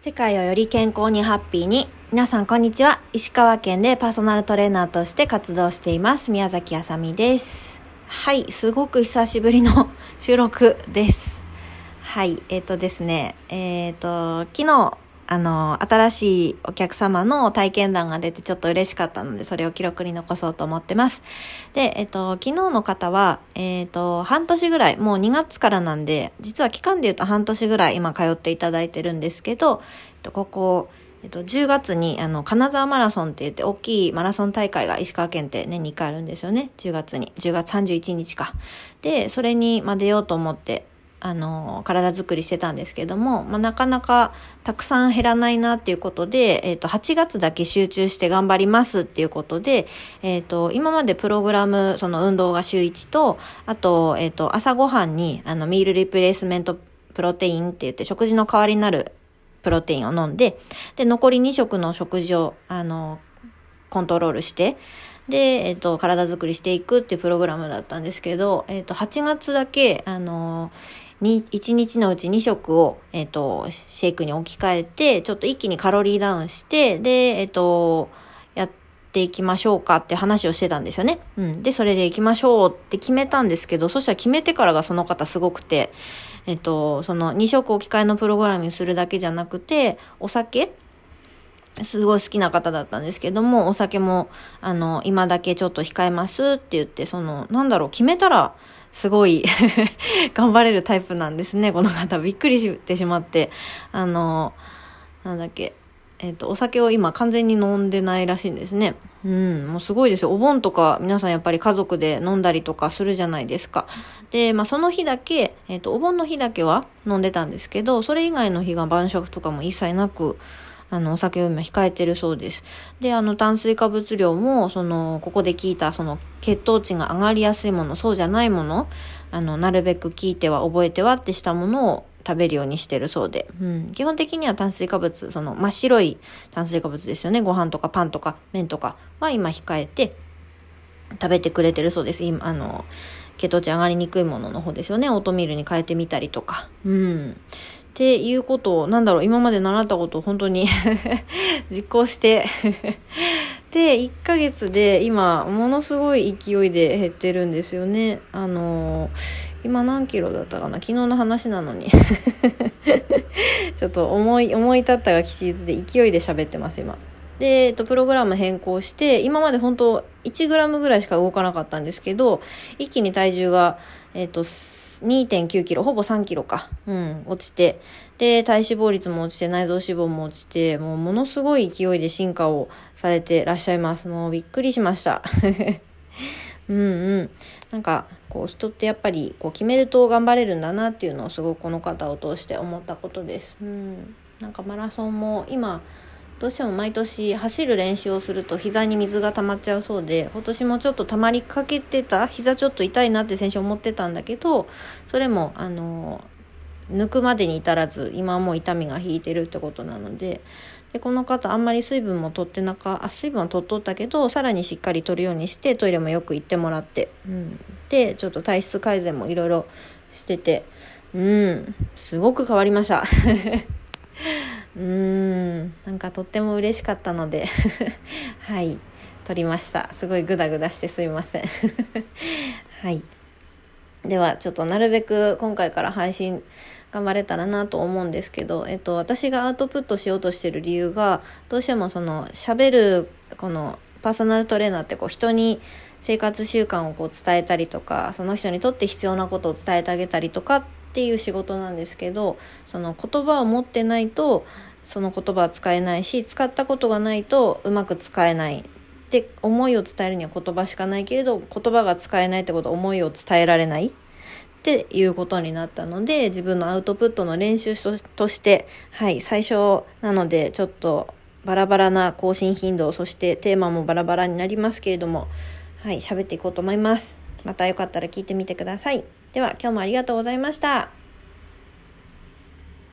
世界をより健康にハッピーに。皆さんこんにちは。石川県でパーソナルトレーナーとして活動しています。宮崎あさみです。はい、すごく久しぶりの収録です。はい、えっ、ー、とですね、えっ、ー、と、昨日、あの、新しいお客様の体験談が出てちょっと嬉しかったので、それを記録に残そうと思ってます。で、えっと、昨日の方は、えっと、半年ぐらい、もう2月からなんで、実は期間で言うと半年ぐらい今通っていただいてるんですけど、えっとここ、えっと、10月に、あの、金沢マラソンって言って、大きいマラソン大会が石川県って年に1回あるんですよね。10月に。10月31日か。で、それに、まあ、出ようと思って、あの、体作りしてたんですけども、まあ、なかなかたくさん減らないなっていうことで、えっ、ー、と、8月だけ集中して頑張りますっていうことで、えっ、ー、と、今までプログラム、その運動が週1と、あと、えっ、ー、と、朝ごはんに、あの、ミールリプレイスメントプロテインって言って、食事の代わりになるプロテインを飲んで、で、残り2食の食事を、あの、コントロールして、で、えっ、と、体作りしていくっていうプログラムだったんですけど、えっ、と、8月だけ、あの、1日のうち2食を、えっ、ー、と、シェイクに置き換えて、ちょっと一気にカロリーダウンして、で、えっ、ー、と、やっていきましょうかって話をしてたんですよね。うん。で、それで行きましょうって決めたんですけど、そしたら決めてからがその方すごくて、えっ、ー、と、その2食置き換えのプログラムにするだけじゃなくて、お酒すごい好きな方だったんですけども、お酒も、あの、今だけちょっと控えますって言って、その、なんだろう、決めたら、すごい 頑張れるタイプなんですね、この方。びっくりしてしまって。あの、なんだっけ。えっ、ー、と、お酒を今完全に飲んでないらしいんですね。うん、もうすごいですよ。お盆とか皆さんやっぱり家族で飲んだりとかするじゃないですか。で、まあその日だけ、えっ、ー、と、お盆の日だけは飲んでたんですけど、それ以外の日が晩食とかも一切なく、あの、お酒を今控えてるそうです。で、あの、炭水化物量も、その、ここで聞いた、その、血糖値が上がりやすいもの、そうじゃないもの、あの、なるべく聞いては覚えてはってしたものを食べるようにしてるそうで、うん、基本的には炭水化物、その、真っ白い炭水化物ですよね。ご飯とかパンとか麺とかは今控えて、食べてくれてるそうです。今、あの、血糖値上がりにくいものの方ですよね。オートミールに変えてみたりとか。うん。っていうことを、なんだろう、今まで習ったことを本当に 実行して で、1ヶ月で今、ものすごい勢いで減ってるんですよね。あのー、今何キロだったかな？昨日の話なのに ちょっと思い、思い立ったが吉日で勢いで喋ってます、今。で、えっと、プログラム変更して、今まで本当1グラムぐらいしか動かなかったんですけど、一気に体重が、えっと、2.9キロ、ほぼ3キロか。うん、落ちて。で、体脂肪率も落ちて、内臓脂肪も落ちて、もうものすごい勢いで進化をされてらっしゃいます。もうびっくりしました。うんうん。なんか、こう人ってやっぱりこう決めると頑張れるんだなっていうのをすごくこの方を通して思ったことです。うん。なんかマラソンも今、どうしても毎年走る練習をすると膝に水が溜まっちゃうそうで、今年もちょっと溜まりかけてた、膝ちょっと痛いなって先週思ってたんだけど、それも、あの、抜くまでに至らず、今はもう痛みが引いてるってことなので、で、この方あんまり水分も取ってなか、あ、水分は取っとったけど、さらにしっかり取るようにして、トイレもよく行ってもらって、うん。で、ちょっと体質改善もいろいろしてて、うん、すごく変わりました。うん。なんかとっても嬉しかったので はい。撮りました。すごいグダグダしてすいません。はい。ではちょっとなるべく今回から配信頑張れたらなと思うんですけど、えっと、私がアウトプットしようとしてる理由がどうしてもその喋るこのパーソナルトレーナーってこう人に生活習慣をこう伝えたりとかその人にとって必要なことを伝えてあげたりとかっていう仕事なんですけどその言葉を持ってないとその言葉は使えないし使ったことがないとうまく使えない。って思いを伝えるには言葉しかないけれど言葉が使えないってこと思いを伝えられない。っていうことになったので自分のアウトプットの練習としてはい最初なのでちょっとバラバラな更新頻度そしてテーマもバラバラになりますけれどもはい喋っていこうと思います。またよかったら聞いてみてください。では今日もありがとうございました。